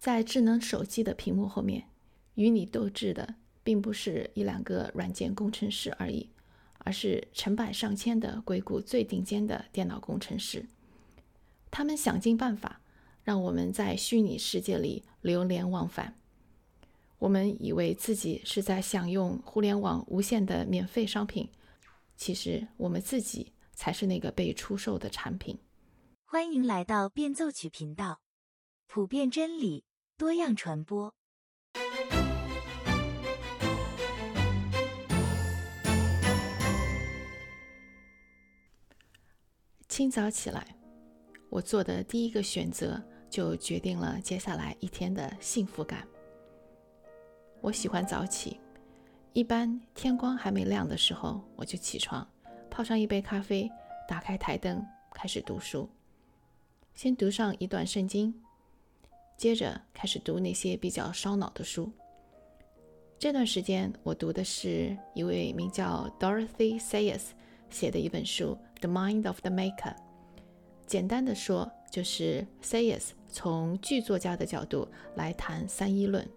在智能手机的屏幕后面，与你斗智的并不是一两个软件工程师而已，而是成百上千的硅谷最顶尖的电脑工程师。他们想尽办法让我们在虚拟世界里流连忘返。我们以为自己是在享用互联网无限的免费商品，其实我们自己才是那个被出售的产品。欢迎来到变奏曲频道，普遍真理。多样传播。清早起来，我做的第一个选择就决定了接下来一天的幸福感。我喜欢早起，一般天光还没亮的时候我就起床，泡上一杯咖啡，打开台灯，开始读书。先读上一段圣经。接着开始读那些比较烧脑的书。这段时间，我读的是一位名叫 Dorothy Sayers 写的一本书《The Mind of the Maker》。简单的说，就是 Sayers 从剧作家的角度来谈三一论。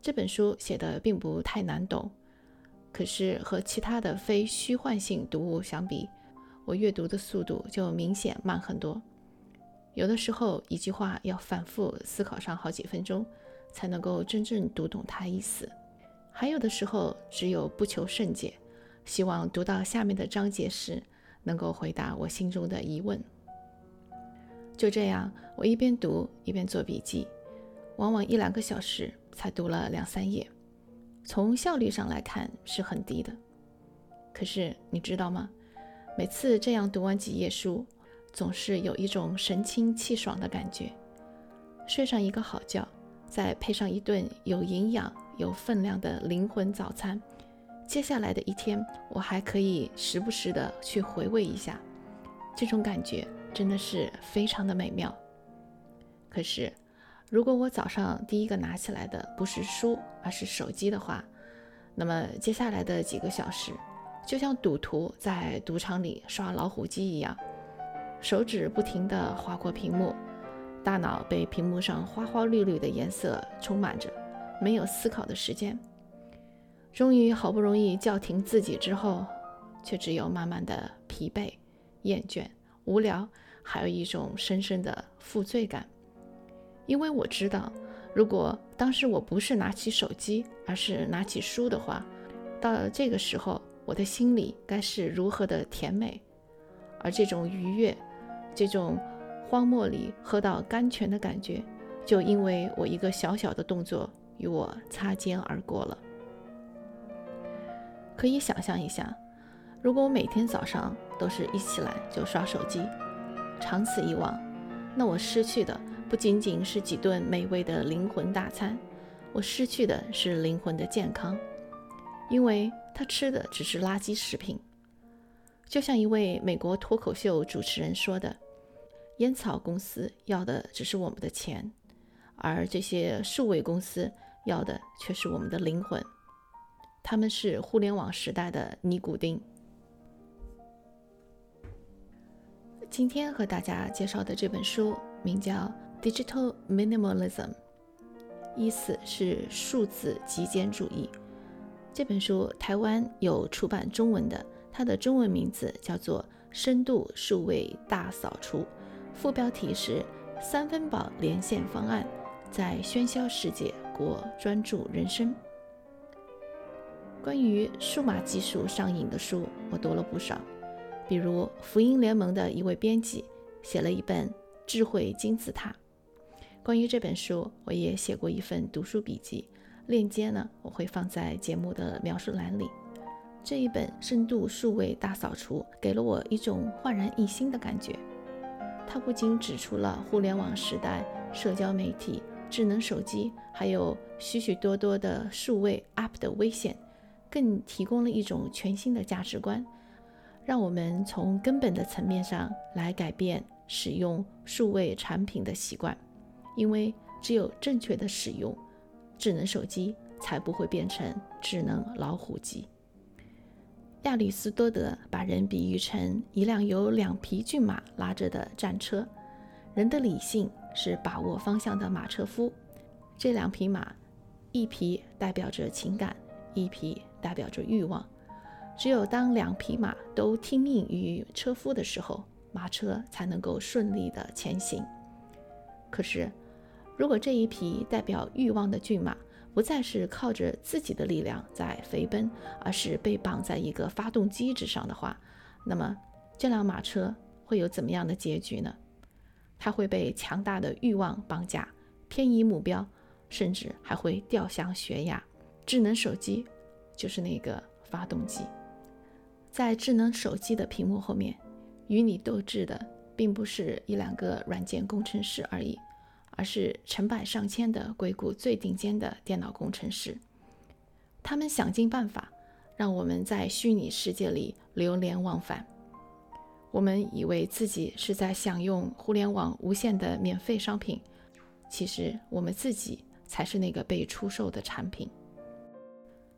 这本书写的并不太难懂，可是和其他的非虚幻性读物相比，我阅读的速度就明显慢很多。有的时候，一句话要反复思考上好几分钟，才能够真正读懂它意思；还有的时候，只有不求甚解，希望读到下面的章节时，能够回答我心中的疑问。就这样，我一边读一边做笔记，往往一两个小时才读了两三页，从效率上来看是很低的。可是你知道吗？每次这样读完几页书，总是有一种神清气爽的感觉，睡上一个好觉，再配上一顿有营养、有分量的灵魂早餐，接下来的一天，我还可以时不时的去回味一下，这种感觉真的是非常的美妙。可是，如果我早上第一个拿起来的不是书，而是手机的话，那么接下来的几个小时，就像赌徒在赌场里刷老虎机一样。手指不停地划过屏幕，大脑被屏幕上花花绿绿的颜色充满着，没有思考的时间。终于好不容易叫停自己之后，却只有慢慢的疲惫、厌倦、无聊，还有一种深深的负罪感。因为我知道，如果当时我不是拿起手机，而是拿起书的话，到了这个时候，我的心里该是如何的甜美，而这种愉悦。这种荒漠里喝到甘泉的感觉，就因为我一个小小的动作与我擦肩而过了。可以想象一下，如果我每天早上都是一起来就刷手机，长此以往，那我失去的不仅仅是几顿美味的灵魂大餐，我失去的是灵魂的健康，因为他吃的只是垃圾食品。就像一位美国脱口秀主持人说的：“烟草公司要的只是我们的钱，而这些数位公司要的却是我们的灵魂。他们是互联网时代的尼古丁。”今天和大家介绍的这本书名叫《Digital Minimalism》，意思是数字极简主义。这本书台湾有出版中文的。它的中文名字叫做《深度数位大扫除》，副标题是“三分饱连线方案，在喧嚣世界过专注人生”。关于数码技术上瘾的书，我读了不少，比如福音联盟的一位编辑写了一本《智慧金字塔》。关于这本书，我也写过一份读书笔记，链接呢我会放在节目的描述栏里。这一本深度数位大扫除给了我一种焕然一新的感觉。它不仅指出了互联网时代、社交媒体、智能手机，还有许许多多的数位 App 的危险，更提供了一种全新的价值观，让我们从根本的层面上来改变使用数位产品的习惯。因为只有正确的使用智能手机，才不会变成智能老虎机。亚里士多德把人比喻成一辆由两匹骏马拉着的战车，人的理性是把握方向的马车夫。这两匹马，一匹代表着情感，一匹代表着欲望。只有当两匹马都听命于车夫的时候，马车才能够顺利的前行。可是，如果这一匹代表欲望的骏马不再是靠着自己的力量在飞奔，而是被绑在一个发动机之上的话，那么这辆马车会有怎么样的结局呢？它会被强大的欲望绑架，偏移目标，甚至还会掉向悬崖。智能手机就是那个发动机，在智能手机的屏幕后面，与你斗智的并不是一两个软件工程师而已。而是成百上千的硅谷最顶尖的电脑工程师，他们想尽办法让我们在虚拟世界里流连忘返。我们以为自己是在享用互联网无限的免费商品，其实我们自己才是那个被出售的产品。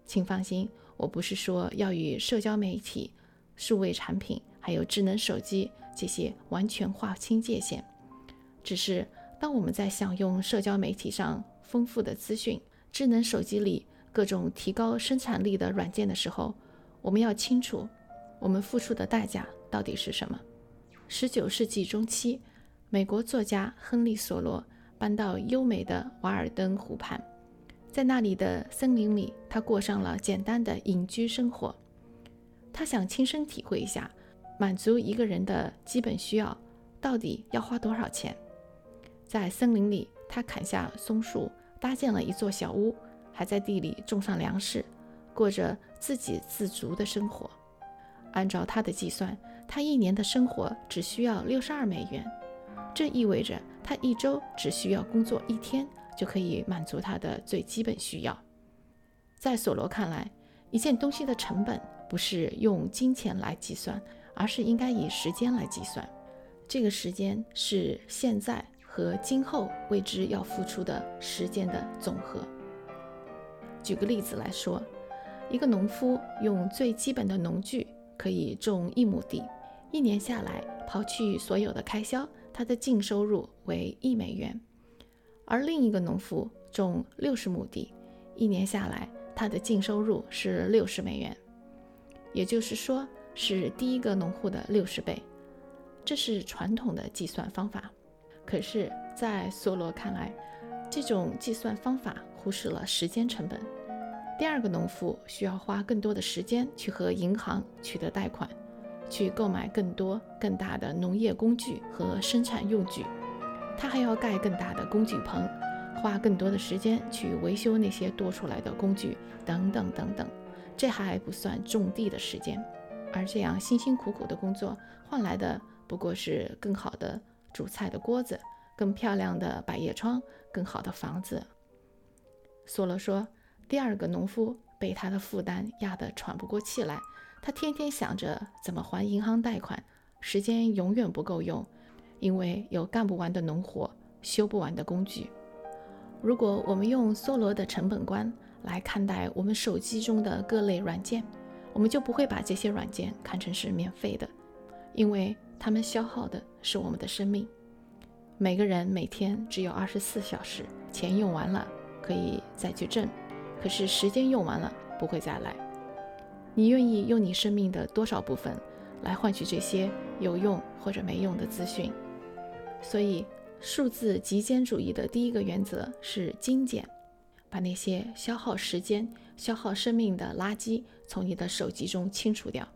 请放心，我不是说要与社交媒体、数位产品还有智能手机这些完全划清界限，只是。当我们在享用社交媒体上丰富的资讯、智能手机里各种提高生产力的软件的时候，我们要清楚，我们付出的代价到底是什么。十九世纪中期，美国作家亨利·索罗搬到优美的瓦尔登湖畔，在那里的森林里，他过上了简单的隐居生活。他想亲身体会一下，满足一个人的基本需要到底要花多少钱。在森林里，他砍下松树，搭建了一座小屋，还在地里种上粮食，过着自给自足的生活。按照他的计算，他一年的生活只需要六十二美元，这意味着他一周只需要工作一天就可以满足他的最基本需要。在索罗看来，一件东西的成本不是用金钱来计算，而是应该以时间来计算。这个时间是现在。和今后为之要付出的时间的总和。举个例子来说，一个农夫用最基本的农具可以种一亩地，一年下来，刨去所有的开销，他的净收入为一美元；而另一个农夫种六十亩地，一年下来，他的净收入是六十美元，也就是说，是第一个农户的六十倍。这是传统的计算方法。可是，在梭罗看来，这种计算方法忽视了时间成本。第二个农夫需要花更多的时间去和银行取得贷款，去购买更多更大的农业工具和生产用具。他还要盖更大的工具棚，花更多的时间去维修那些多出来的工具，等等等等。这还不算种地的时间，而这样辛辛苦苦的工作换来的不过是更好的。煮菜的锅子，更漂亮的百叶窗，更好的房子。索罗说：“第二个农夫被他的负担压得喘不过气来，他天天想着怎么还银行贷款，时间永远不够用，因为有干不完的农活，修不完的工具。如果我们用梭罗的成本观来看待我们手机中的各类软件，我们就不会把这些软件看成是免费的，因为。”他们消耗的是我们的生命。每个人每天只有二十四小时，钱用完了可以再去挣，可是时间用完了不会再来。你愿意用你生命的多少部分来换取这些有用或者没用的资讯？所以，数字极简主义的第一个原则是精简，把那些消耗时间、消耗生命的垃圾从你的手机中清除掉。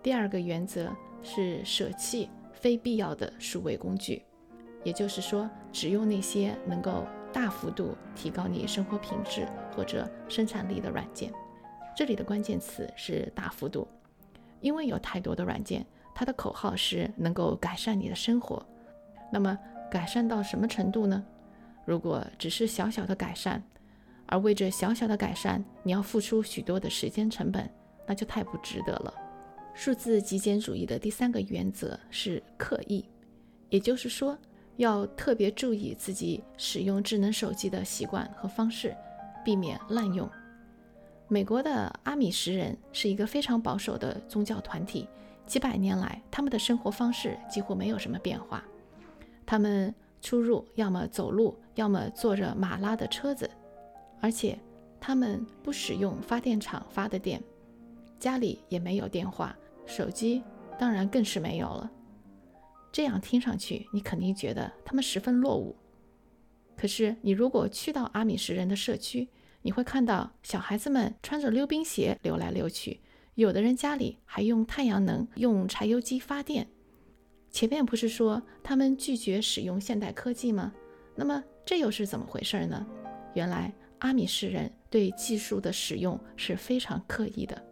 第二个原则。是舍弃非必要的数位工具，也就是说，只用那些能够大幅度提高你生活品质或者生产力的软件。这里的关键词是大幅度，因为有太多的软件，它的口号是能够改善你的生活。那么，改善到什么程度呢？如果只是小小的改善，而为这小小的改善你要付出许多的时间成本，那就太不值得了。数字极简主义的第三个原则是刻意，也就是说，要特别注意自己使用智能手机的习惯和方式，避免滥用。美国的阿米什人是一个非常保守的宗教团体，几百年来，他们的生活方式几乎没有什么变化。他们出入，要么走路，要么坐着马拉的车子，而且他们不使用发电厂发的电，家里也没有电话、手机，当然更是没有了。这样听上去，你肯定觉得他们十分落伍。可是，你如果去到阿米什人的社区，你会看到小孩子们穿着溜冰鞋溜来溜去，有的人家里还用太阳能、用柴油机发电。前面不是说他们拒绝使用现代科技吗？那么这又是怎么回事呢？原来阿米什人对技术的使用是非常刻意的。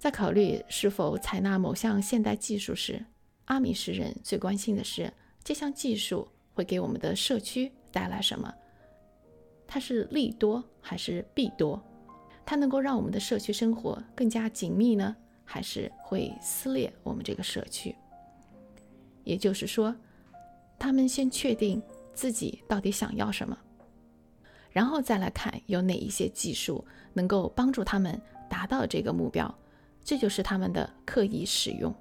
在考虑是否采纳某项现代技术时，阿米什人最关心的是这项技术会给我们的社区。带来什么？它是利多还是弊多？它能够让我们的社区生活更加紧密呢，还是会撕裂我们这个社区？也就是说，他们先确定自己到底想要什么，然后再来看有哪一些技术能够帮助他们达到这个目标，这就是他们的刻意使用。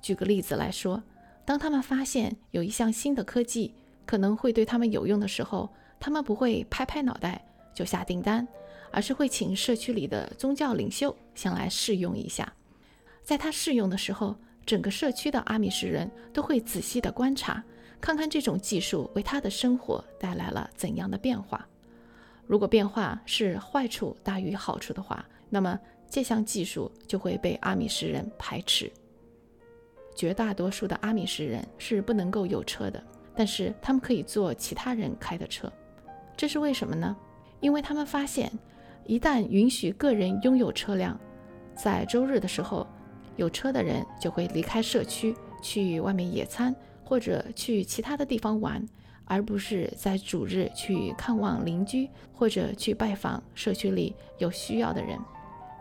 举个例子来说，当他们发现有一项新的科技，可能会对他们有用的时候，他们不会拍拍脑袋就下订单，而是会请社区里的宗教领袖先来试用一下。在他试用的时候，整个社区的阿米什人都会仔细的观察，看看这种技术为他的生活带来了怎样的变化。如果变化是坏处大于好处的话，那么这项技术就会被阿米什人排斥。绝大多数的阿米什人是不能够有车的。但是他们可以坐其他人开的车，这是为什么呢？因为他们发现，一旦允许个人拥有车辆，在周日的时候，有车的人就会离开社区去外面野餐，或者去其他的地方玩，而不是在主日去看望邻居或者去拜访社区里有需要的人。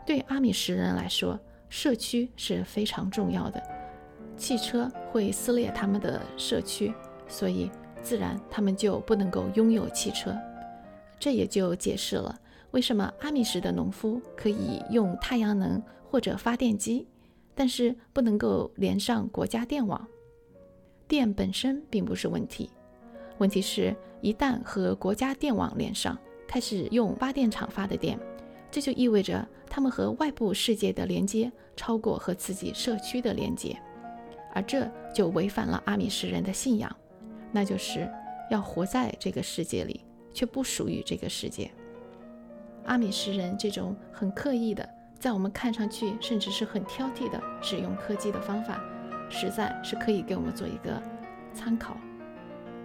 对阿米什人来说，社区是非常重要的，汽车会撕裂他们的社区。所以，自然他们就不能够拥有汽车，这也就解释了为什么阿米什的农夫可以用太阳能或者发电机，但是不能够连上国家电网。电本身并不是问题，问题是，一旦和国家电网连上，开始用发电厂发的电，这就意味着他们和外部世界的连接超过和自己社区的连接，而这就违反了阿米什人的信仰。那就是要活在这个世界里，却不属于这个世界。阿米什人这种很刻意的，在我们看上去甚至是很挑剔的使用科技的方法，实在是可以给我们做一个参考。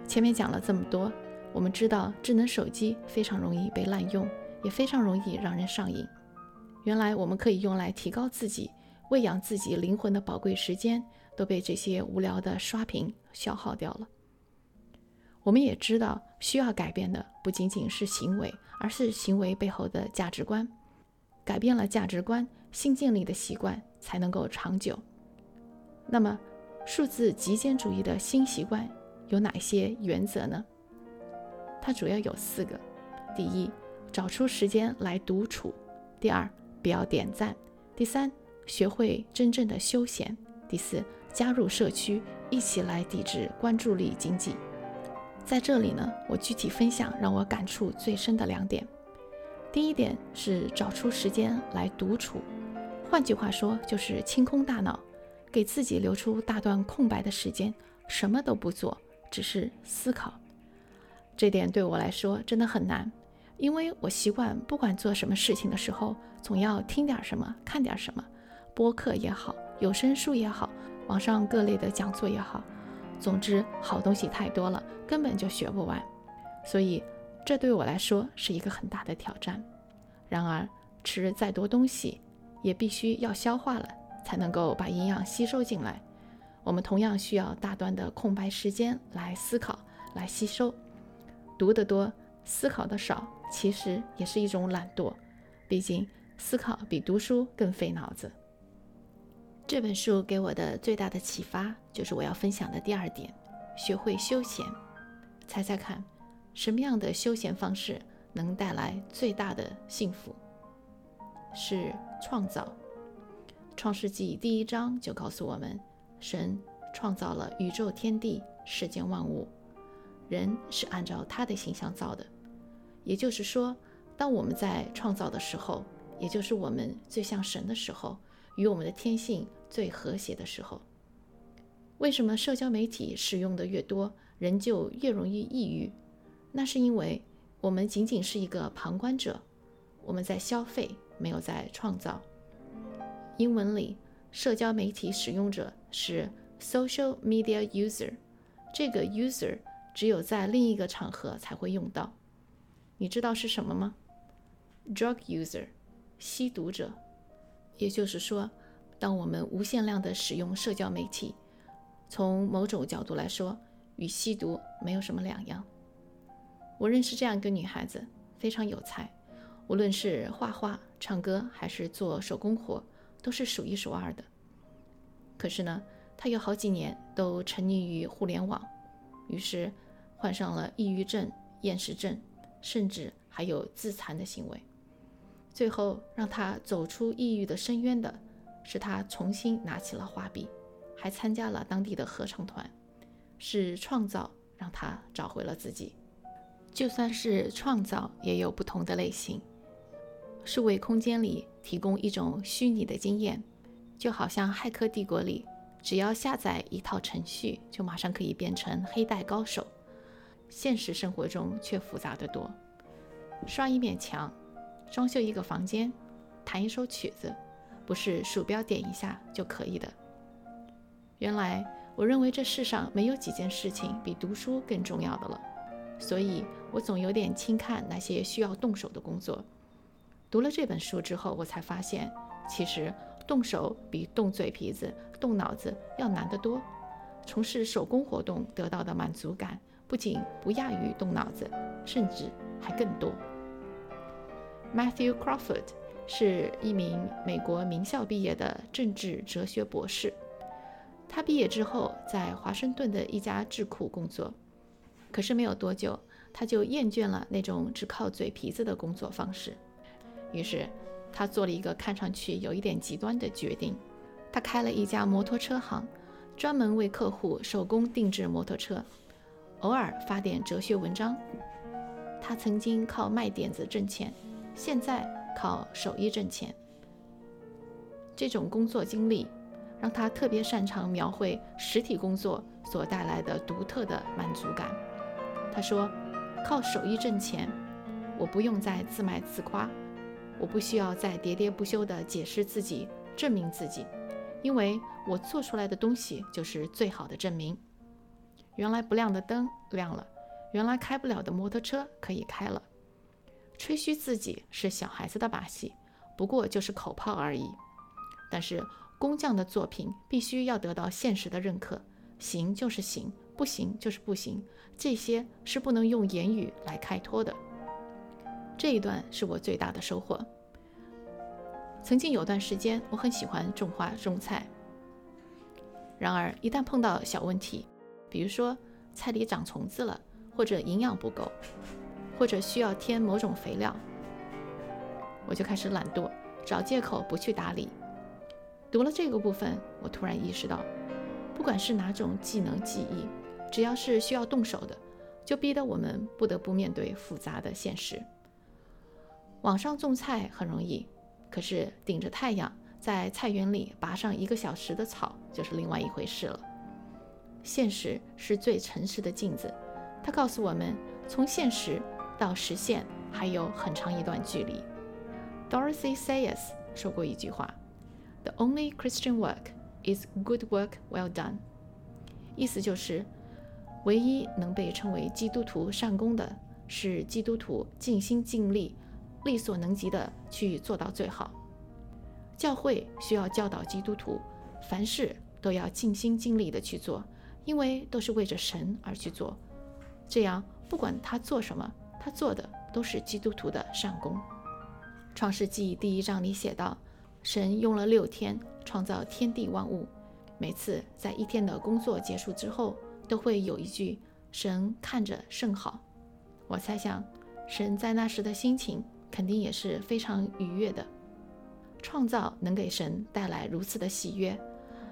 前面讲了这么多，我们知道智能手机非常容易被滥用，也非常容易让人上瘾。原来我们可以用来提高自己、喂养自己灵魂的宝贵时间，都被这些无聊的刷屏消耗掉了。我们也知道，需要改变的不仅仅是行为，而是行为背后的价值观。改变了价值观，心境里的习惯才能够长久。那么，数字极简主义的新习惯有哪些原则呢？它主要有四个：第一，找出时间来独处；第二，不要点赞；第三，学会真正的休闲；第四，加入社区，一起来抵制关注力经济。在这里呢，我具体分享让我感触最深的两点。第一点是找出时间来独处，换句话说就是清空大脑，给自己留出大段空白的时间，什么都不做，只是思考。这点对我来说真的很难，因为我习惯不管做什么事情的时候，总要听点什么，看点什么，播客也好，有声书也好，网上各类的讲座也好。总之，好东西太多了，根本就学不完，所以这对我来说是一个很大的挑战。然而，吃再多东西，也必须要消化了，才能够把营养吸收进来。我们同样需要大段的空白时间来思考、来吸收。读得多，思考的少，其实也是一种懒惰。毕竟，思考比读书更费脑子。这本书给我的最大的启发，就是我要分享的第二点：学会休闲。猜猜看，什么样的休闲方式能带来最大的幸福？是创造。创世纪第一章就告诉我们，神创造了宇宙天地、世间万物，人是按照他的形象造的。也就是说，当我们在创造的时候，也就是我们最像神的时候，与我们的天性最和谐的时候。为什么社交媒体使用的越多，人就越容易抑郁？那是因为我们仅仅是一个旁观者，我们在消费，没有在创造。英文里，社交媒体使用者是 social media user，这个 user 只有在另一个场合才会用到。你知道是什么吗？drug user，吸毒者。也就是说，当我们无限量的使用社交媒体，从某种角度来说，与吸毒没有什么两样。我认识这样一个女孩子，非常有才，无论是画画、唱歌还是做手工活，都是数一数二的。可是呢，她有好几年都沉溺于互联网，于是患上了抑郁症、厌食症。甚至还有自残的行为。最后让他走出抑郁的深渊的，是他重新拿起了画笔，还参加了当地的合唱团。是创造让他找回了自己。就算是创造，也有不同的类型。数位空间里提供一种虚拟的经验，就好像《骇客帝国》里，只要下载一套程序，就马上可以变成黑带高手。现实生活中却复杂得多，刷一面墙，装修一个房间，弹一首曲子，不是鼠标点一下就可以的。原来我认为这世上没有几件事情比读书更重要的了，所以我总有点轻看那些需要动手的工作。读了这本书之后，我才发现，其实动手比动嘴皮子、动脑子要难得多。从事手工活动得到的满足感。不仅不亚于动脑子，甚至还更多。Matthew Crawford 是一名美国名校毕业的政治哲学博士。他毕业之后在华盛顿的一家智库工作，可是没有多久，他就厌倦了那种只靠嘴皮子的工作方式。于是，他做了一个看上去有一点极端的决定：他开了一家摩托车行，专门为客户手工定制摩托车。偶尔发点哲学文章。他曾经靠卖点子挣钱，现在靠手艺挣钱。这种工作经历让他特别擅长描绘实体工作所带来的独特的满足感。他说：“靠手艺挣钱，我不用再自卖自夸，我不需要再喋喋不休地解释自己、证明自己，因为我做出来的东西就是最好的证明。”原来不亮的灯亮了，原来开不了的摩托车可以开了。吹嘘自己是小孩子的把戏，不过就是口炮而已。但是工匠的作品必须要得到现实的认可，行就是行，不行就是不行，这些是不能用言语来开脱的。这一段是我最大的收获。曾经有段时间，我很喜欢种花种菜，然而一旦碰到小问题，比如说菜里长虫子了，或者营养不够，或者需要添某种肥料，我就开始懒惰，找借口不去打理。读了这个部分，我突然意识到，不管是哪种技能技艺，只要是需要动手的，就逼得我们不得不面对复杂的现实。网上种菜很容易，可是顶着太阳在菜园里拔上一个小时的草，就是另外一回事了。现实是最诚实的镜子，它告诉我们，从现实到实现还有很长一段距离。Dorothy Sayers 说过一句话：“The only Christian work is good work well done。”意思就是，唯一能被称为基督徒善功的是基督徒尽心尽力、力所能及的去做到最好。教会需要教导基督徒，凡事都要尽心尽力的去做。因为都是为着神而去做，这样不管他做什么，他做的都是基督徒的善功。创世纪第一章里写道：“神用了六天创造天地万物，每次在一天的工作结束之后，都会有一句‘神看着甚好’。我猜想，神在那时的心情肯定也是非常愉悦的。创造能给神带来如此的喜悦，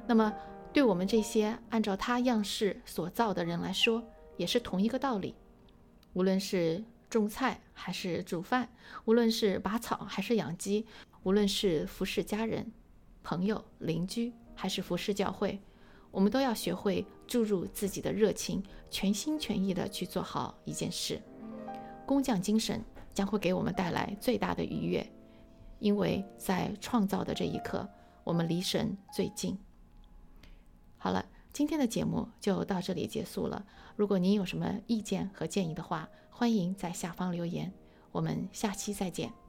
那么。”对我们这些按照他样式所造的人来说，也是同一个道理。无论是种菜还是煮饭，无论是拔草还是养鸡，无论是服侍家人、朋友、邻居，还是服侍教会，我们都要学会注入自己的热情，全心全意地去做好一件事。工匠精神将会给我们带来最大的愉悦，因为在创造的这一刻，我们离神最近。好了。今天的节目就到这里结束了。如果您有什么意见和建议的话，欢迎在下方留言。我们下期再见。